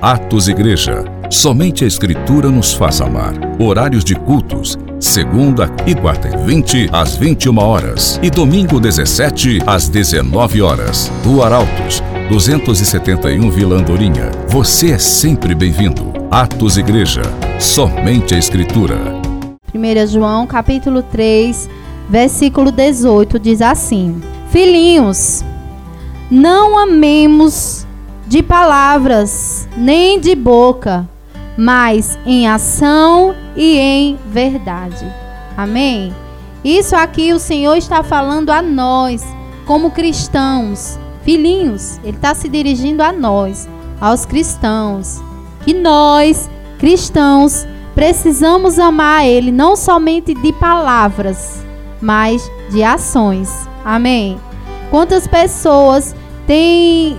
Atos Igreja. Somente a Escritura nos faz amar. Horários de cultos. Segunda e quarta e 20 às 21 horas. E domingo 17 às 19 horas. Do Arautos, 271 Vila Andorinha. Você é sempre bem-vindo. Atos Igreja. Somente a Escritura. 1 João capítulo 3, versículo 18 diz assim: Filhinhos, não amemos de palavras, nem de boca, mas em ação e em verdade. Amém? Isso aqui o Senhor está falando a nós, como cristãos, filhinhos. Ele está se dirigindo a nós, aos cristãos. Que nós, cristãos, precisamos amar Ele não somente de palavras, mas de ações. Amém? Quantas pessoas têm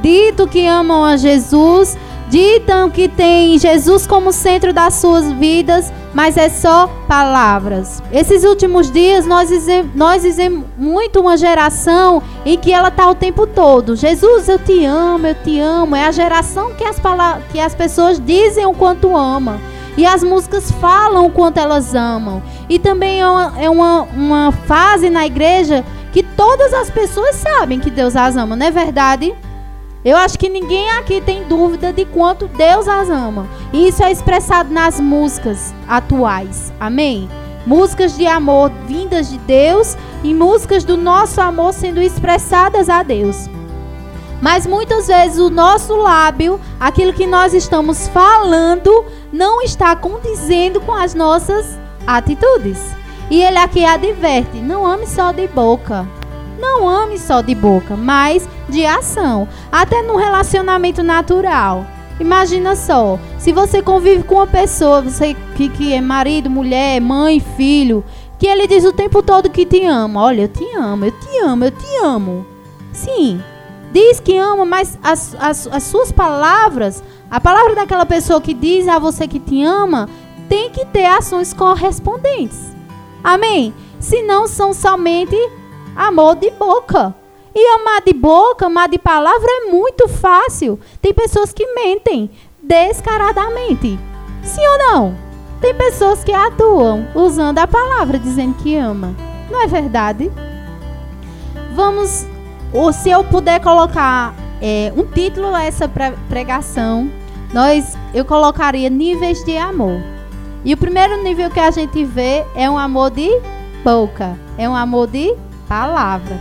dito que amam a Jesus, ditam que tem Jesus como centro das suas vidas, mas é só palavras. Esses últimos dias nós dizemos, nós dizemos muito uma geração em que ela está o tempo todo. Jesus, eu te amo, eu te amo. É a geração que as, que as pessoas dizem o quanto amam. E as músicas falam o quanto elas amam. E também é uma, é uma, uma fase na igreja todas as pessoas sabem que Deus as ama, não é verdade? Eu acho que ninguém aqui tem dúvida de quanto Deus as ama. E isso é expressado nas músicas atuais. Amém? Músicas de amor vindas de Deus e músicas do nosso amor sendo expressadas a Deus. Mas muitas vezes o nosso lábio, aquilo que nós estamos falando, não está condizendo com as nossas atitudes. E ele aqui adverte: não ame só de boca. Não ame só de boca, mas de ação. Até no relacionamento natural. Imagina só, se você convive com uma pessoa, você que, que é marido, mulher, mãe, filho, que ele diz o tempo todo que te ama. Olha, eu te amo, eu te amo, eu te amo. Sim, diz que ama, mas as, as, as suas palavras, a palavra daquela pessoa que diz a você que te ama, tem que ter ações correspondentes. Amém? Se não são somente amor de boca. E amar de boca, amar de palavra é muito fácil. Tem pessoas que mentem descaradamente. Sim ou não? Tem pessoas que atuam usando a palavra dizendo que ama. Não é verdade? Vamos ou se eu puder colocar é, um título a essa pregação, nós, eu colocaria níveis de amor. E o primeiro nível que a gente vê é um amor de boca, é um amor de palavra.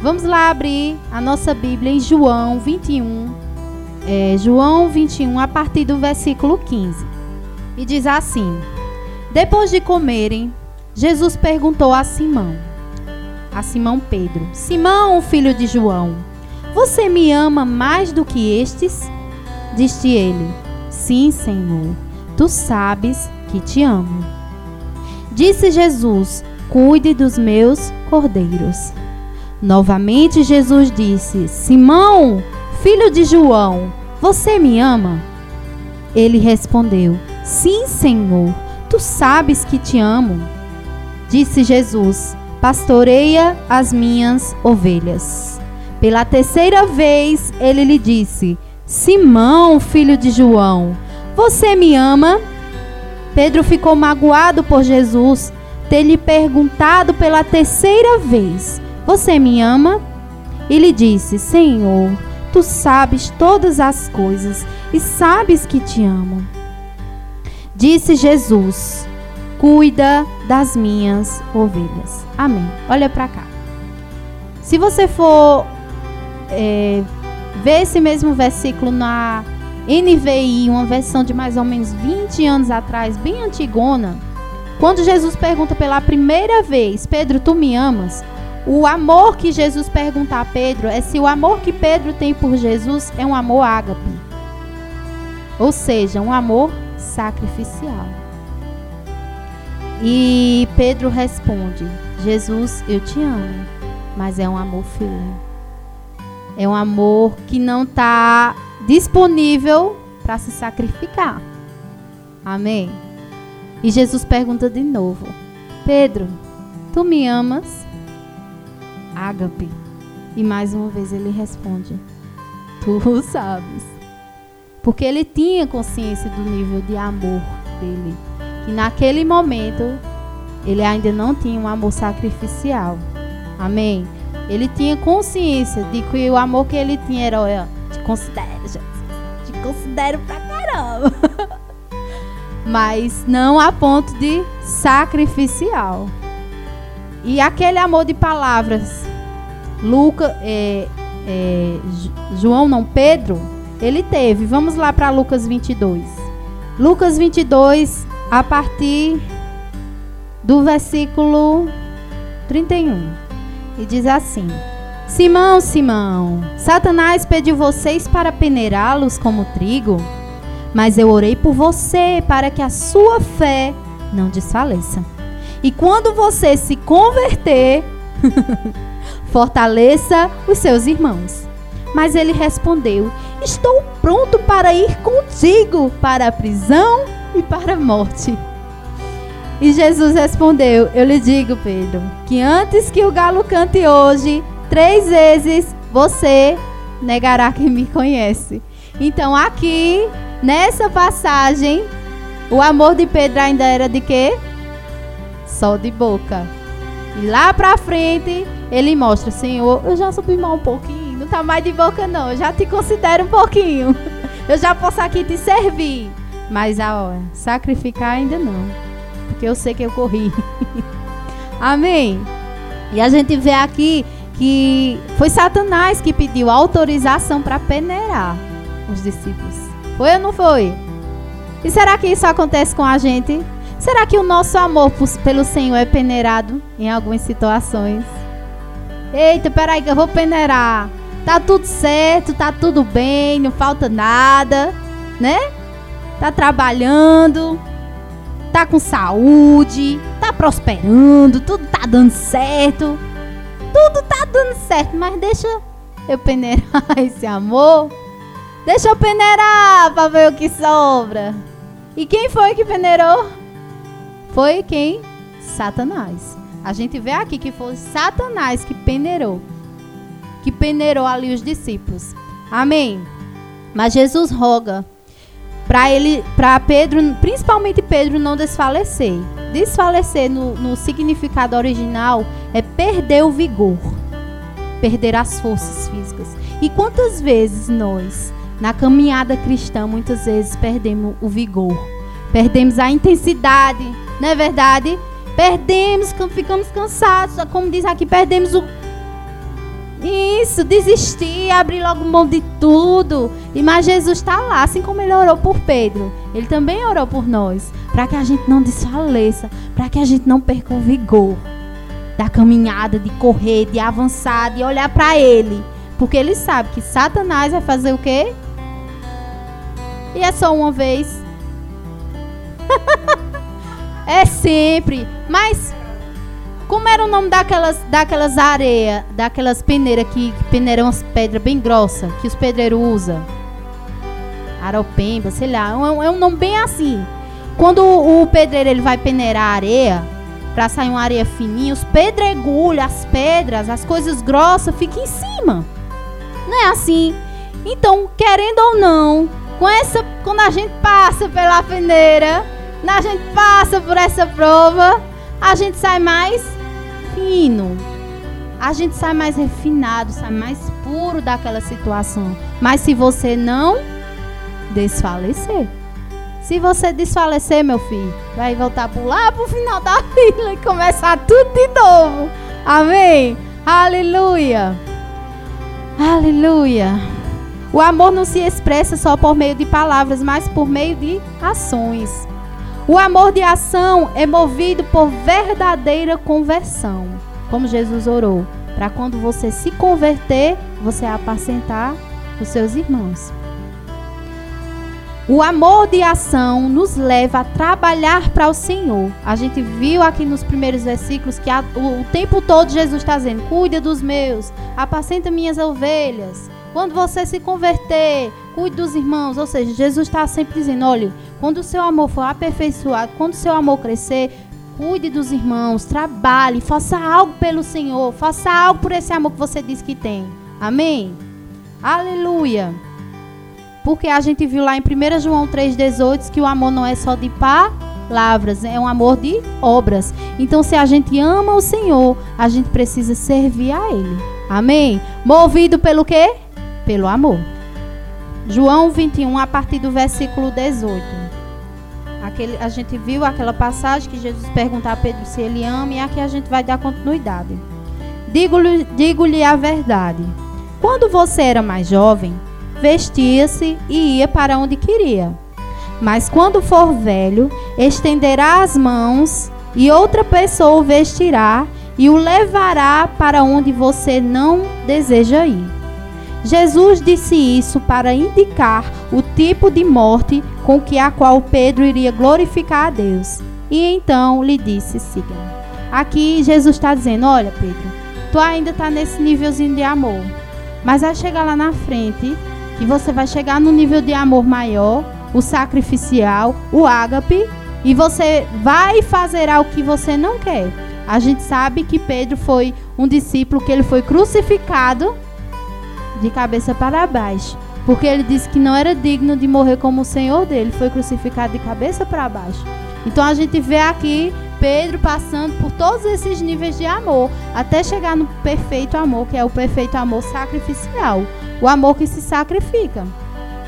Vamos lá abrir a nossa Bíblia em João 21. É, João 21, a partir do versículo 15. E diz assim: Depois de comerem, Jesus perguntou a Simão: a Simão Pedro: Simão, filho de João, você me ama mais do que estes? Disse ele: Sim, Senhor, tu sabes que te amo. Disse Jesus: Cuide dos meus cordeiros. Novamente Jesus disse: Simão, filho de João, você me ama? Ele respondeu: Sim, Senhor, tu sabes que te amo. Disse Jesus: pastoreia as minhas ovelhas. Pela terceira vez ele lhe disse: Simão, filho de João, você me ama? Pedro ficou magoado por Jesus ter lhe perguntado pela terceira vez: Você me ama? E lhe disse: Senhor, tu sabes todas as coisas e sabes que te amo. Disse Jesus: cuida das minhas ovelhas. Amém. Olha para cá. Se você for é, ver esse mesmo versículo na NVI, uma versão de mais ou menos 20 anos atrás, bem antigona, quando Jesus pergunta pela primeira vez, Pedro, tu me amas? O amor que Jesus pergunta a Pedro é se o amor que Pedro tem por Jesus é um amor ágape. Ou seja, um amor sacrificial. E Pedro responde: Jesus, eu te amo, mas é um amor filho. É um amor que não está disponível para se sacrificar. Amém? E Jesus pergunta de novo: Pedro, tu me amas? Ágape. E mais uma vez ele responde: Tu sabes. Porque ele tinha consciência do nível de amor dele. Que naquele momento ele ainda não tinha um amor sacrificial. Amém? Ele tinha consciência de que o amor que ele tinha era, olha, te considero, Jesus. Te considero pra caramba. Mas não a ponto de sacrificial. E aquele amor de palavras, Lucas, é, é, João não, Pedro, ele teve. Vamos lá para Lucas 22. Lucas 22, a partir do versículo 31. E diz assim: Simão, Simão, Satanás pediu vocês para peneirá-los como trigo, mas eu orei por você para que a sua fé não desfaleça. E quando você se converter, fortaleça os seus irmãos. Mas ele respondeu: Estou pronto para ir contigo para a prisão e para a morte. E Jesus respondeu: Eu lhe digo, Pedro, que antes que o galo cante hoje, três vezes você negará que me conhece. Então, aqui, nessa passagem, o amor de Pedro ainda era de quê? Só de boca. E lá pra frente, ele mostra: Senhor, eu já subi mal um pouquinho. Não tá mais de boca, não. Eu já te considero um pouquinho. Eu já posso aqui te servir. Mas a hora, sacrificar ainda não porque eu sei que eu corri. Amém? E a gente vê aqui que foi Satanás que pediu autorização para peneirar os discípulos. Foi ou não foi? E será que isso acontece com a gente? Será que o nosso amor pelo Senhor é peneirado em algumas situações? Eita, peraí que eu vou peneirar. Tá tudo certo, tá tudo bem, não falta nada, né? Tá trabalhando, tá com saúde, tá prosperando, tudo tá dando certo. Tudo tá dando certo, mas deixa eu peneirar esse amor. Deixa eu peneirar pra ver o que sobra. E quem foi que peneirou? Foi quem? Satanás. A gente vê aqui que foi Satanás que peneirou. Que peneirou ali os discípulos. Amém. Mas Jesus roga para ele, para Pedro, principalmente Pedro, não desfalecer. Desfalecer no, no significado original é perder o vigor, perder as forças físicas. E quantas vezes nós, na caminhada cristã, muitas vezes perdemos o vigor, perdemos a intensidade, não é verdade? Perdemos, ficamos cansados, como diz aqui, perdemos o isso, desistir, abrir logo mão de tudo. E mas Jesus está lá, assim como ele orou por Pedro, ele também orou por nós, para que a gente não desfaleça, para que a gente não perca o vigor da caminhada, de correr, de avançar, de olhar para ele, porque ele sabe que Satanás vai fazer o quê? E é só uma vez. é sempre, mas como era o nome daquelas, daquelas areias, daquelas peneiras que, que peneiram as pedras bem grossas, que os pedreiros usam? Aropemba, sei lá. É um, é um nome bem assim. Quando o, o pedreiro ele vai peneirar a areia, para sair uma areia fininha, os pedregulhos, as pedras, as coisas grossas ficam em cima. Não é assim? Então, querendo ou não, com essa, quando a gente passa pela peneira, a gente passa por essa prova, a gente sai mais fino. A gente sai mais refinado, sai mais puro daquela situação. Mas se você não desfalecer, se você desfalecer, meu filho, vai voltar por lá pro final da fila e começar tudo de novo. Amém? Aleluia. Aleluia. O amor não se expressa só por meio de palavras, mas por meio de ações. O amor de ação é movido por verdadeira conversão, como Jesus orou, para quando você se converter, você apacentar os seus irmãos. O amor de ação nos leva a trabalhar para o Senhor. A gente viu aqui nos primeiros versículos que a, o, o tempo todo Jesus está dizendo: cuida dos meus, apacenta minhas ovelhas. Quando você se converter, cuide dos irmãos. Ou seja, Jesus está sempre dizendo: olha, quando o seu amor for aperfeiçoado, quando o seu amor crescer, cuide dos irmãos, trabalhe, faça algo pelo Senhor, faça algo por esse amor que você diz que tem. Amém? Aleluia. Porque a gente viu lá em 1 João 3,18 que o amor não é só de palavras, é um amor de obras. Então, se a gente ama o Senhor, a gente precisa servir a Ele. Amém? Movido pelo quê? Pelo amor. João 21, a partir do versículo 18. Aquele, a gente viu aquela passagem que Jesus pergunta a Pedro se ele ama, e aqui a gente vai dar continuidade. Digo-lhe digo a verdade. Quando você era mais jovem, vestia-se e ia para onde queria. Mas quando for velho, estenderá as mãos e outra pessoa o vestirá e o levará para onde você não deseja ir. Jesus disse isso para indicar o tipo de morte com que a qual Pedro iria glorificar a Deus. E então lhe disse: siga-me. Aqui Jesus está dizendo: Olha, Pedro, tu ainda está nesse nívelzinho de amor, mas vai chegar lá na frente e você vai chegar no nível de amor maior, o sacrificial, o ágape, e você vai fazer algo que você não quer. A gente sabe que Pedro foi um discípulo que ele foi crucificado de cabeça para baixo, porque ele disse que não era digno de morrer como o Senhor dele, foi crucificado de cabeça para baixo. Então a gente vê aqui Pedro passando por todos esses níveis de amor, até chegar no perfeito amor, que é o perfeito amor sacrificial, o amor que se sacrifica.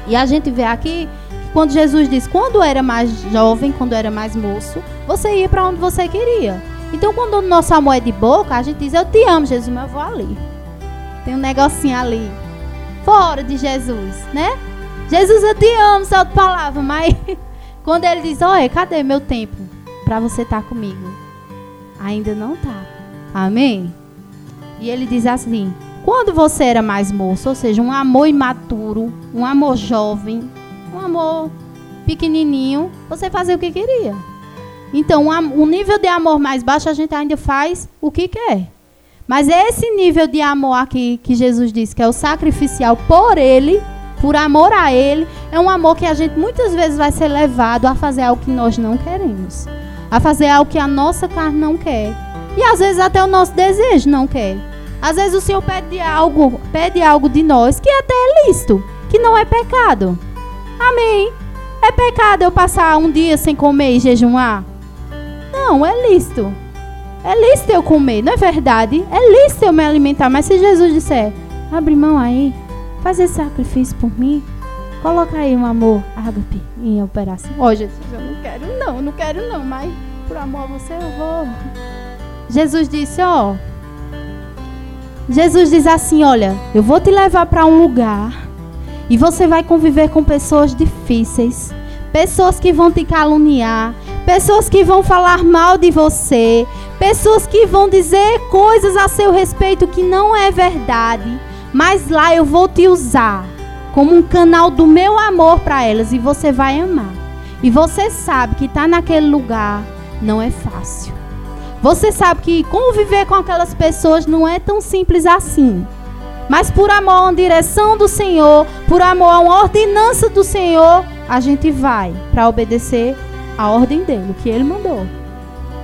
E a gente vê aqui quando Jesus diz: quando era mais jovem, quando era mais moço, você ia para onde você queria. Então, quando o nosso amor é de boca, a gente diz: Eu te amo, Jesus, mas eu vou ali. Tem um negocinho ali, fora de Jesus, né? Jesus, eu te amo, só de palavra, mas quando ele diz: Olha, cadê meu tempo para você estar tá comigo? Ainda não tá. Amém? E ele diz assim: quando você era mais moço, ou seja, um amor imaturo, um amor jovem, um amor pequenininho, você fazia o que queria. Então, o nível de amor mais baixo, a gente ainda faz o que quer. Mas esse nível de amor aqui que Jesus disse, que é o sacrificial por Ele, por amor a Ele, é um amor que a gente muitas vezes vai ser levado a fazer algo que nós não queremos. A fazer algo que a nossa carne não quer. E às vezes até o nosso desejo não quer. Às vezes o Senhor pede algo, pede algo de nós que até é lícito, que não é pecado. Amém. É pecado eu passar um dia sem comer e jejuar? Não, é lícito. É lícito eu comer, não é verdade? É lícito eu me alimentar. Mas se Jesus disser, abre mão aí, faz esse sacrifício por mim, coloca aí um amor, ágape, em operação. Ó, oh, Jesus, eu não quero não, não quero não, mas por amor a você eu vou. Jesus disse, ó, oh, Jesus diz assim, olha, eu vou te levar para um lugar e você vai conviver com pessoas difíceis, pessoas que vão te caluniar, pessoas que vão falar mal de você, pessoas que vão dizer coisas a seu respeito que não é verdade. Mas lá eu vou te usar como um canal do meu amor para elas e você vai amar. E você sabe que estar tá naquele lugar não é fácil. Você sabe que conviver com aquelas pessoas não é tão simples assim. Mas por amor a uma direção do Senhor, por amor a uma ordenança do Senhor, a gente vai para obedecer a ordem dele, o que ele mandou.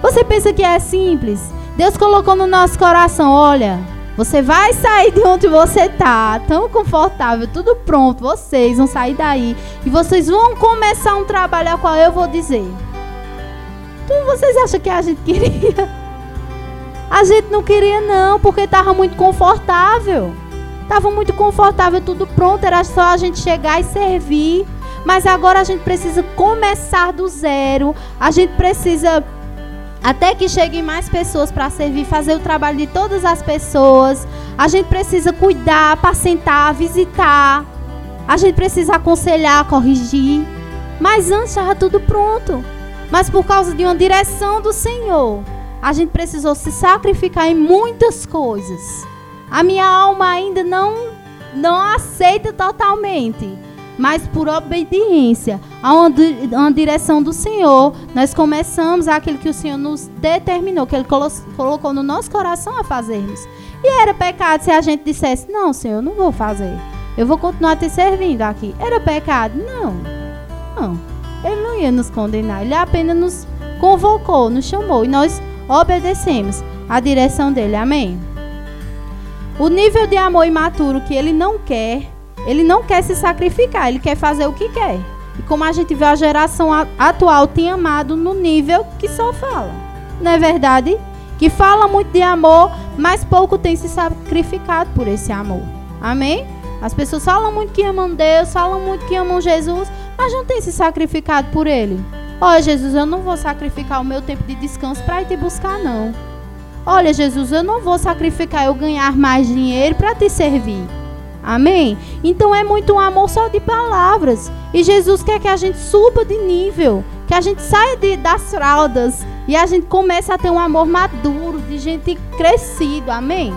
Você pensa que é simples? Deus colocou no nosso coração, olha, você vai sair de onde você está, tão confortável, tudo pronto, vocês vão sair daí e vocês vão começar um trabalho ao qual eu vou dizer. Então vocês acham que a gente queria? A gente não queria não, porque estava muito confortável. Estava muito confortável, tudo pronto, era só a gente chegar e servir. Mas agora a gente precisa começar do zero. A gente precisa até que cheguem mais pessoas para servir, fazer o trabalho de todas as pessoas. A gente precisa cuidar, apacentar, visitar. A gente precisa aconselhar, corrigir. Mas antes estava tudo pronto. Mas por causa de uma direção do Senhor, a gente precisou se sacrificar em muitas coisas. A minha alma ainda não, não aceita totalmente. Mas por obediência a uma, direção do Senhor, nós começamos aquilo que o Senhor nos determinou, que Ele colocou no nosso coração a fazermos. E era pecado se a gente dissesse: Não, Senhor, eu não vou fazer. Eu vou continuar te servindo aqui. Era pecado? Não. Não. Ele não ia nos condenar. Ele apenas nos convocou, nos chamou. E nós obedecemos a direção dele. Amém? O nível de amor imaturo que ele não quer Ele não quer se sacrificar, ele quer fazer o que quer. E como a gente vê, a geração atual tem amado no nível que só fala. Não é verdade? Que fala muito de amor, mas pouco tem se sacrificado por esse amor. Amém? As pessoas falam muito que amam Deus, falam muito que amam Jesus, mas não tem se sacrificado por Ele. Olha, Jesus, eu não vou sacrificar o meu tempo de descanso para ir te buscar, não. Olha, Jesus, eu não vou sacrificar eu ganhar mais dinheiro para te servir. Amém? Então é muito um amor só de palavras. E Jesus quer que a gente suba de nível, que a gente saia de, das fraldas e a gente comece a ter um amor maduro, de gente crescido. Amém?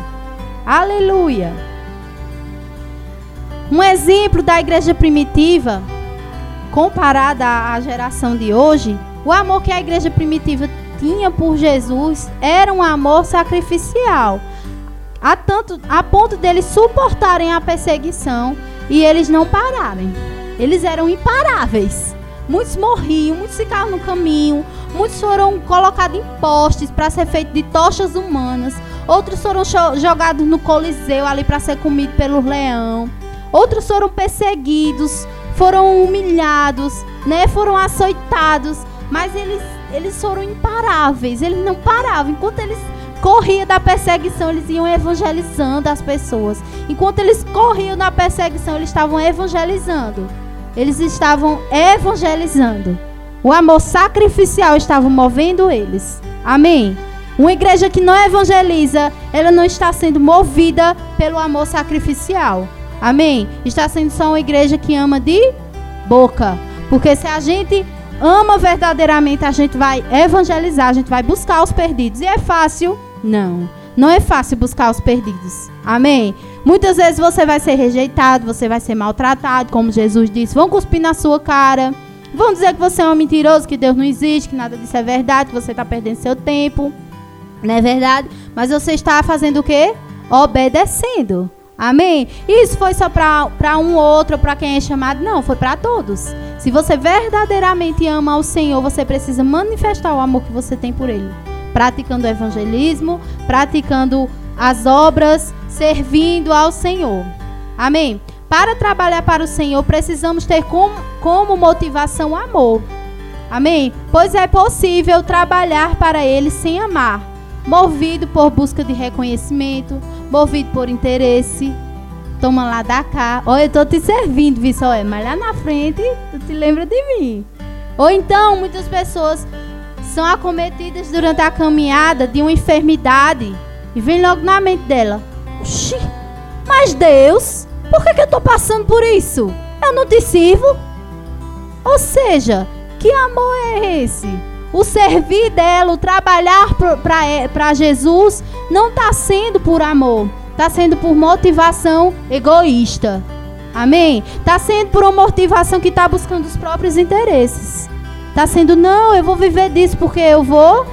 Aleluia. Um exemplo da igreja primitiva, comparada à geração de hoje, o amor que a igreja primitiva tinha por Jesus era um amor sacrificial, a, tanto, a ponto deles suportarem a perseguição e eles não pararem. Eles eram imparáveis. Muitos morriam, muitos ficaram no caminho, muitos foram colocados em postes para ser feito de tochas humanas, outros foram jogados no coliseu ali para ser comido pelo leão. Outros foram perseguidos, foram humilhados, né? Foram açoitados, mas eles eles foram imparáveis, eles não paravam. Enquanto eles corriam da perseguição, eles iam evangelizando as pessoas. Enquanto eles corriam na perseguição, eles estavam evangelizando. Eles estavam evangelizando. O amor sacrificial estava movendo eles. Amém. Uma igreja que não evangeliza, ela não está sendo movida pelo amor sacrificial. Amém? Está sendo só uma igreja que ama de boca. Porque se a gente ama verdadeiramente, a gente vai evangelizar, a gente vai buscar os perdidos. E é fácil? Não. Não é fácil buscar os perdidos. Amém? Muitas vezes você vai ser rejeitado, você vai ser maltratado, como Jesus disse. Vão cuspir na sua cara. Vão dizer que você é um mentiroso, que Deus não existe, que nada disso é verdade, que você está perdendo seu tempo. Não é verdade? Mas você está fazendo o quê? Obedecendo. Amém? Isso foi só para um outro, para quem é chamado? Não, foi para todos. Se você verdadeiramente ama o Senhor, você precisa manifestar o amor que você tem por Ele. Praticando o evangelismo, praticando as obras, servindo ao Senhor. Amém? Para trabalhar para o Senhor, precisamos ter como, como motivação amor. Amém? Pois é possível trabalhar para Ele sem amar movido por busca de reconhecimento, movido por interesse. Toma lá da cá. Olha, eu tô te servindo, viu só? Mas lá na frente, tu te lembra de mim. Ou então, muitas pessoas são acometidas durante a caminhada de uma enfermidade e vem logo na mente dela: Oxi, mas Deus, por que, que eu tô passando por isso? Eu não te sirvo? Ou seja, que amor é esse? o servir dela, o trabalhar para é, Jesus, não está sendo por amor, está sendo por motivação egoísta. Amém? Está sendo por uma motivação que está buscando os próprios interesses. Está sendo, não, eu vou viver disso porque eu vou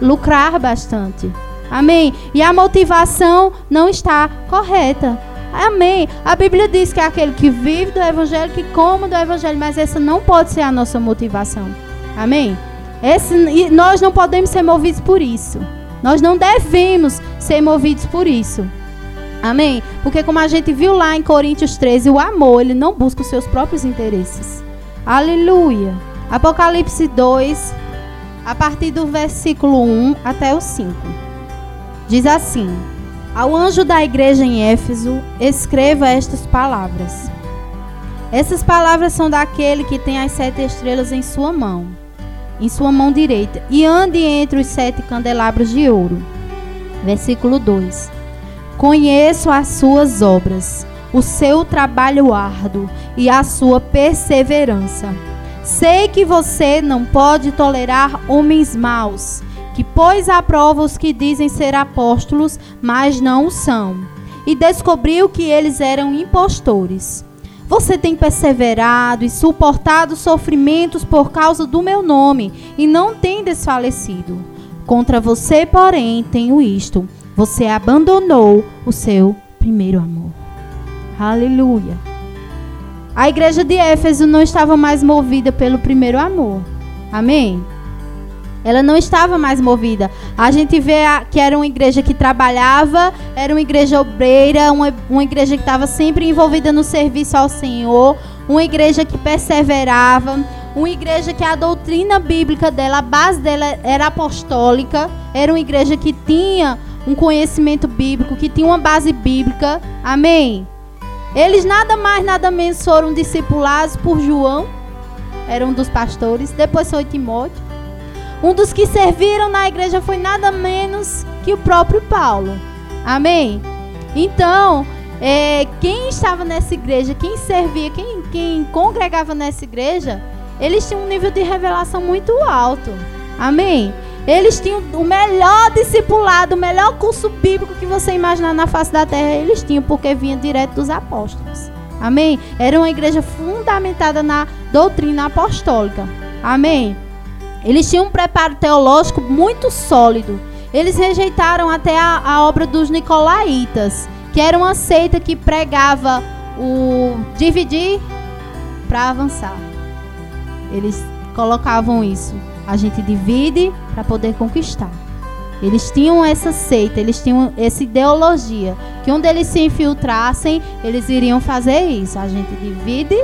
lucrar bastante. Amém? E a motivação não está correta. Amém. A Bíblia diz que é aquele que vive do Evangelho, que come do Evangelho, mas essa não pode ser a nossa motivação. Amém? Esse, nós não podemos ser movidos por isso. Nós não devemos ser movidos por isso. Amém? Porque como a gente viu lá em Coríntios 13, o amor, ele não busca os seus próprios interesses. Aleluia. Apocalipse 2, a partir do versículo 1 até o 5. Diz assim: Ao anjo da igreja em Éfeso, escreva estas palavras. Essas palavras são daquele que tem as sete estrelas em sua mão em sua mão direita, e ande entre os sete candelabros de ouro. Versículo 2: Conheço as suas obras, o seu trabalho árduo e a sua perseverança. Sei que você não pode tolerar homens maus, que à prova os que dizem ser apóstolos, mas não o são, e descobriu que eles eram impostores. Você tem perseverado e suportado sofrimentos por causa do meu nome e não tem desfalecido. Contra você, porém, tenho isto: você abandonou o seu primeiro amor. Aleluia. A igreja de Éfeso não estava mais movida pelo primeiro amor. Amém? Ela não estava mais movida. A gente vê que era uma igreja que trabalhava, era uma igreja obreira, uma, uma igreja que estava sempre envolvida no serviço ao Senhor, uma igreja que perseverava, uma igreja que a doutrina bíblica dela, a base dela era apostólica, era uma igreja que tinha um conhecimento bíblico, que tinha uma base bíblica. Amém? Eles nada mais, nada menos foram discipulados por João, era um dos pastores, depois foi Timóteo. Um dos que serviram na igreja foi nada menos que o próprio Paulo. Amém? Então, é, quem estava nessa igreja, quem servia, quem, quem congregava nessa igreja, eles tinham um nível de revelação muito alto. Amém? Eles tinham o melhor discipulado, o melhor curso bíblico que você imaginar na face da terra, eles tinham, porque vinha direto dos apóstolos. Amém? Era uma igreja fundamentada na doutrina apostólica. Amém? Eles tinham um preparo teológico muito sólido. Eles rejeitaram até a, a obra dos nicolaítas, que era uma seita que pregava o dividir para avançar. Eles colocavam isso. A gente divide para poder conquistar. Eles tinham essa seita, eles tinham essa ideologia que onde eles se infiltrassem, eles iriam fazer isso. A gente divide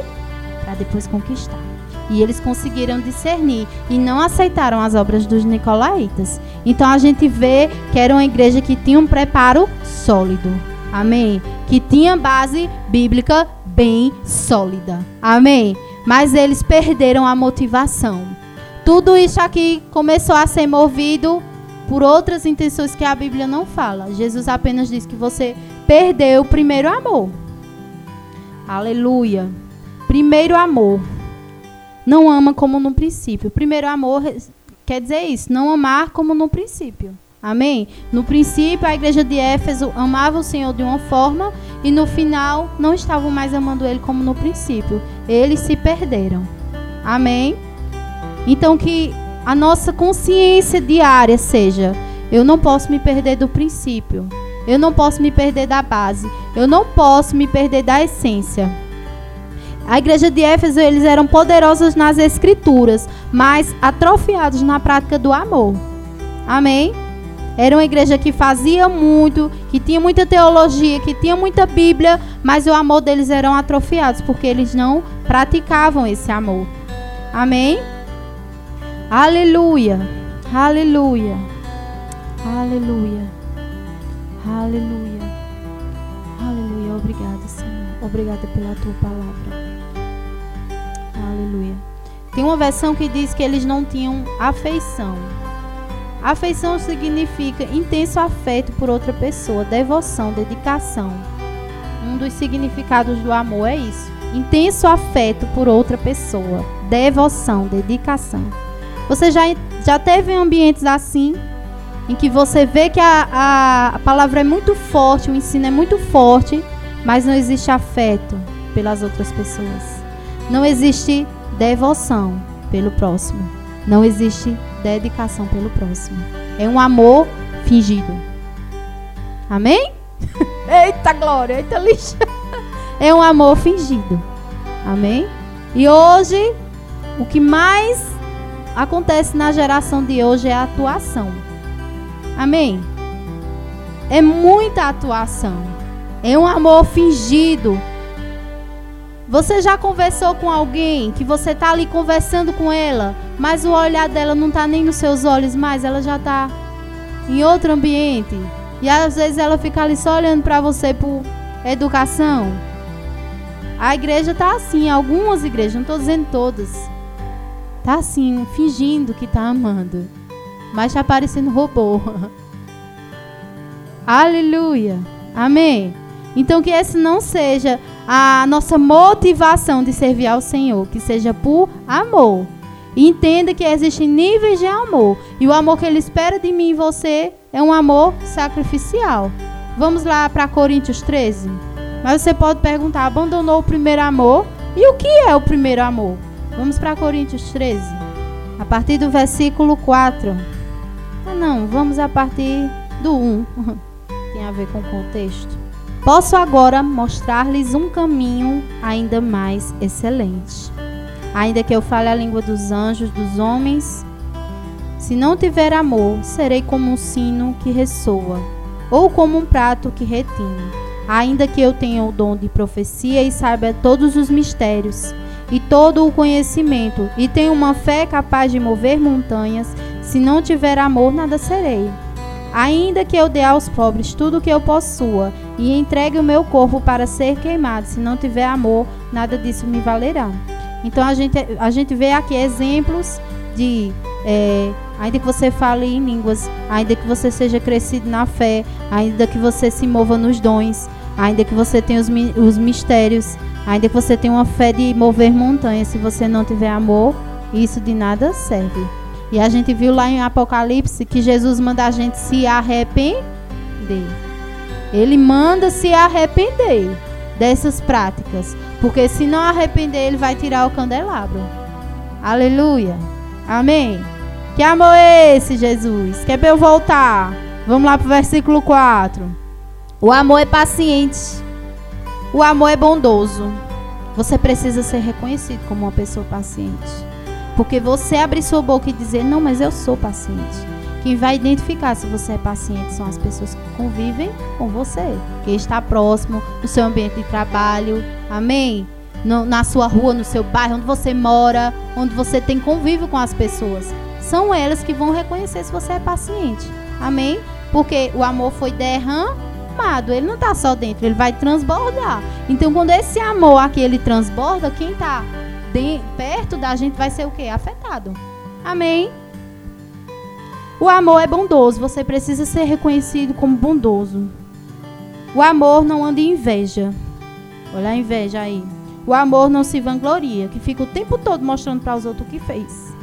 para depois conquistar. E eles conseguiram discernir e não aceitaram as obras dos nicolaítas. Então a gente vê que era uma igreja que tinha um preparo sólido. Amém? Que tinha base bíblica bem sólida. Amém? Mas eles perderam a motivação. Tudo isso aqui começou a ser movido por outras intenções que a Bíblia não fala. Jesus apenas diz que você perdeu o primeiro amor. Aleluia. Primeiro amor. Não ama como no princípio. Primeiro amor quer dizer isso, não amar como no princípio. Amém? No princípio, a igreja de Éfeso amava o Senhor de uma forma e no final não estavam mais amando ele como no princípio. Eles se perderam. Amém? Então que a nossa consciência diária seja: eu não posso me perder do princípio. Eu não posso me perder da base. Eu não posso me perder da essência. A igreja de Éfeso, eles eram poderosos nas escrituras, mas atrofiados na prática do amor. Amém? Era uma igreja que fazia muito, que tinha muita teologia, que tinha muita Bíblia, mas o amor deles eram atrofiados, porque eles não praticavam esse amor. Amém? Aleluia. Aleluia. Aleluia. Aleluia. Aleluia. Obrigada, Senhor. Obrigada pela tua palavra. Aleluia. Tem uma versão que diz que eles não tinham afeição. Afeição significa intenso afeto por outra pessoa, devoção, dedicação. Um dos significados do amor é isso. Intenso afeto por outra pessoa, devoção, dedicação. Você já, já teve ambientes assim, em que você vê que a, a, a palavra é muito forte, o ensino é muito forte, mas não existe afeto pelas outras pessoas. Não existe devoção pelo próximo. Não existe dedicação pelo próximo. É um amor fingido. Amém? eita glória, eita lixa. É um amor fingido. Amém? E hoje, o que mais acontece na geração de hoje é a atuação. Amém? É muita atuação. É um amor fingido você já conversou com alguém que você está ali conversando com ela, mas o olhar dela não está nem nos seus olhos mais, ela já está em outro ambiente. E às vezes ela fica ali só olhando para você por educação. A igreja está assim, algumas igrejas, não estou dizendo todas. Está assim, fingindo que está amando, mas está parecendo robô. Aleluia. Amém. Então que esse não seja a nossa motivação de servir ao Senhor, que seja por amor. Entenda que existem níveis de amor. E o amor que Ele espera de mim e você é um amor sacrificial. Vamos lá para Coríntios 13? Mas você pode perguntar: abandonou o primeiro amor? E o que é o primeiro amor? Vamos para Coríntios 13. A partir do versículo 4. Ah, não, vamos a partir do 1. Tem a ver com o contexto. Posso agora mostrar-lhes um caminho ainda mais excelente. Ainda que eu fale a língua dos anjos, dos homens, Se não tiver amor, serei como um sino que ressoa, ou como um prato que retine. Ainda que eu tenha o dom de profecia e saiba todos os mistérios e todo o conhecimento, e tenha uma fé capaz de mover montanhas, se não tiver amor, nada serei. Ainda que eu dê aos pobres tudo o que eu possua e entregue o meu corpo para ser queimado, se não tiver amor, nada disso me valerá. Então a gente, a gente vê aqui exemplos de é, ainda que você fale em línguas, ainda que você seja crescido na fé, ainda que você se mova nos dons, ainda que você tenha os, os mistérios, ainda que você tenha uma fé de mover montanhas, se você não tiver amor, isso de nada serve. E a gente viu lá em Apocalipse que Jesus manda a gente se arrepender. Ele manda se arrepender dessas práticas. Porque se não arrepender, ele vai tirar o candelabro. Aleluia. Amém. Que amor é esse, Jesus? Quer para eu voltar? Vamos lá para o versículo 4. O amor é paciente. O amor é bondoso. Você precisa ser reconhecido como uma pessoa paciente. Porque você abrir sua boca e dizer, não, mas eu sou paciente. Quem vai identificar se você é paciente são as pessoas que convivem com você, que está próximo do seu ambiente de trabalho. Amém? No, na sua rua, no seu bairro, onde você mora, onde você tem convívio com as pessoas. São elas que vão reconhecer se você é paciente. Amém? Porque o amor foi derramado. Ele não está só dentro, ele vai transbordar. Então, quando esse amor aqui ele transborda, quem está perto da gente vai ser o quê? Afetado. Amém? O amor é bondoso, você precisa ser reconhecido como bondoso. O amor não anda em inveja. Olha a inveja aí. O amor não se vangloria, que fica o tempo todo mostrando para os outros o que fez.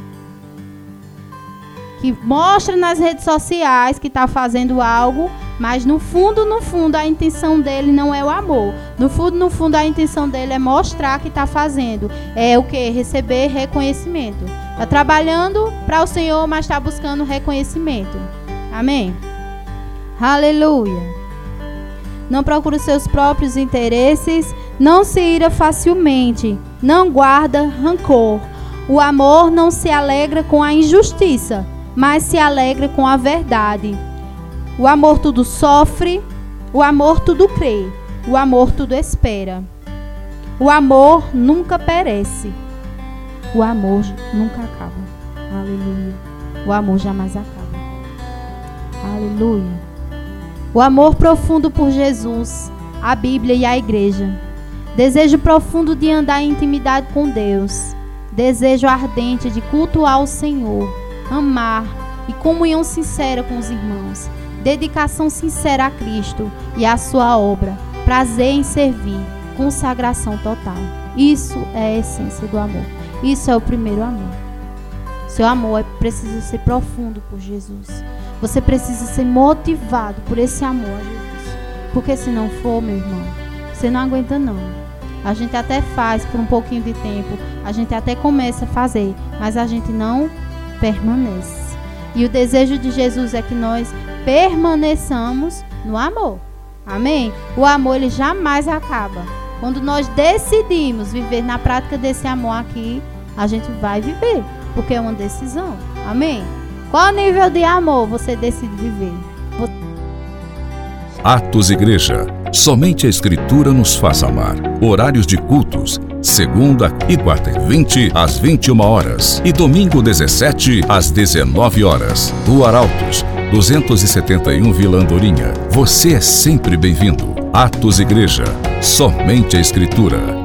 Que mostra nas redes sociais que está fazendo algo mas no fundo, no fundo, a intenção dele não é o amor. No fundo, no fundo, a intenção dele é mostrar que está fazendo. É o que? Receber reconhecimento. Está trabalhando para o Senhor, mas está buscando reconhecimento. Amém? Aleluia. Não procura os seus próprios interesses. Não se ira facilmente. Não guarda rancor. O amor não se alegra com a injustiça, mas se alegra com a verdade. O amor tudo sofre, o amor tudo crê, o amor tudo espera. O amor nunca perece. O amor nunca acaba. Aleluia. O amor jamais acaba. Aleluia. O amor profundo por Jesus, a Bíblia e a igreja. Desejo profundo de andar em intimidade com Deus. Desejo ardente de cultuar o Senhor, amar e comunhão sincera com os irmãos dedicação sincera a Cristo e à sua obra, prazer em servir, consagração total. Isso é a essência do amor. Isso é o primeiro amor. Seu amor é, precisa ser profundo por Jesus. Você precisa ser motivado por esse amor a Jesus. Porque se não for, meu irmão, você não aguenta não. A gente até faz por um pouquinho de tempo, a gente até começa a fazer, mas a gente não permanece. E o desejo de Jesus é que nós permaneçamos no amor. Amém? O amor ele jamais acaba. Quando nós decidimos viver na prática desse amor aqui, a gente vai viver, porque é uma decisão. Amém? Qual nível de amor você decide viver? Atos Igreja. Somente a Escritura nos faz amar. Horários de cultos. Segunda e quarta e 20 às 21 horas. E domingo 17 às 19 horas. Do Arautos 271 Vila Andorinha. Você é sempre bem-vindo. Atos Igreja. Somente a Escritura.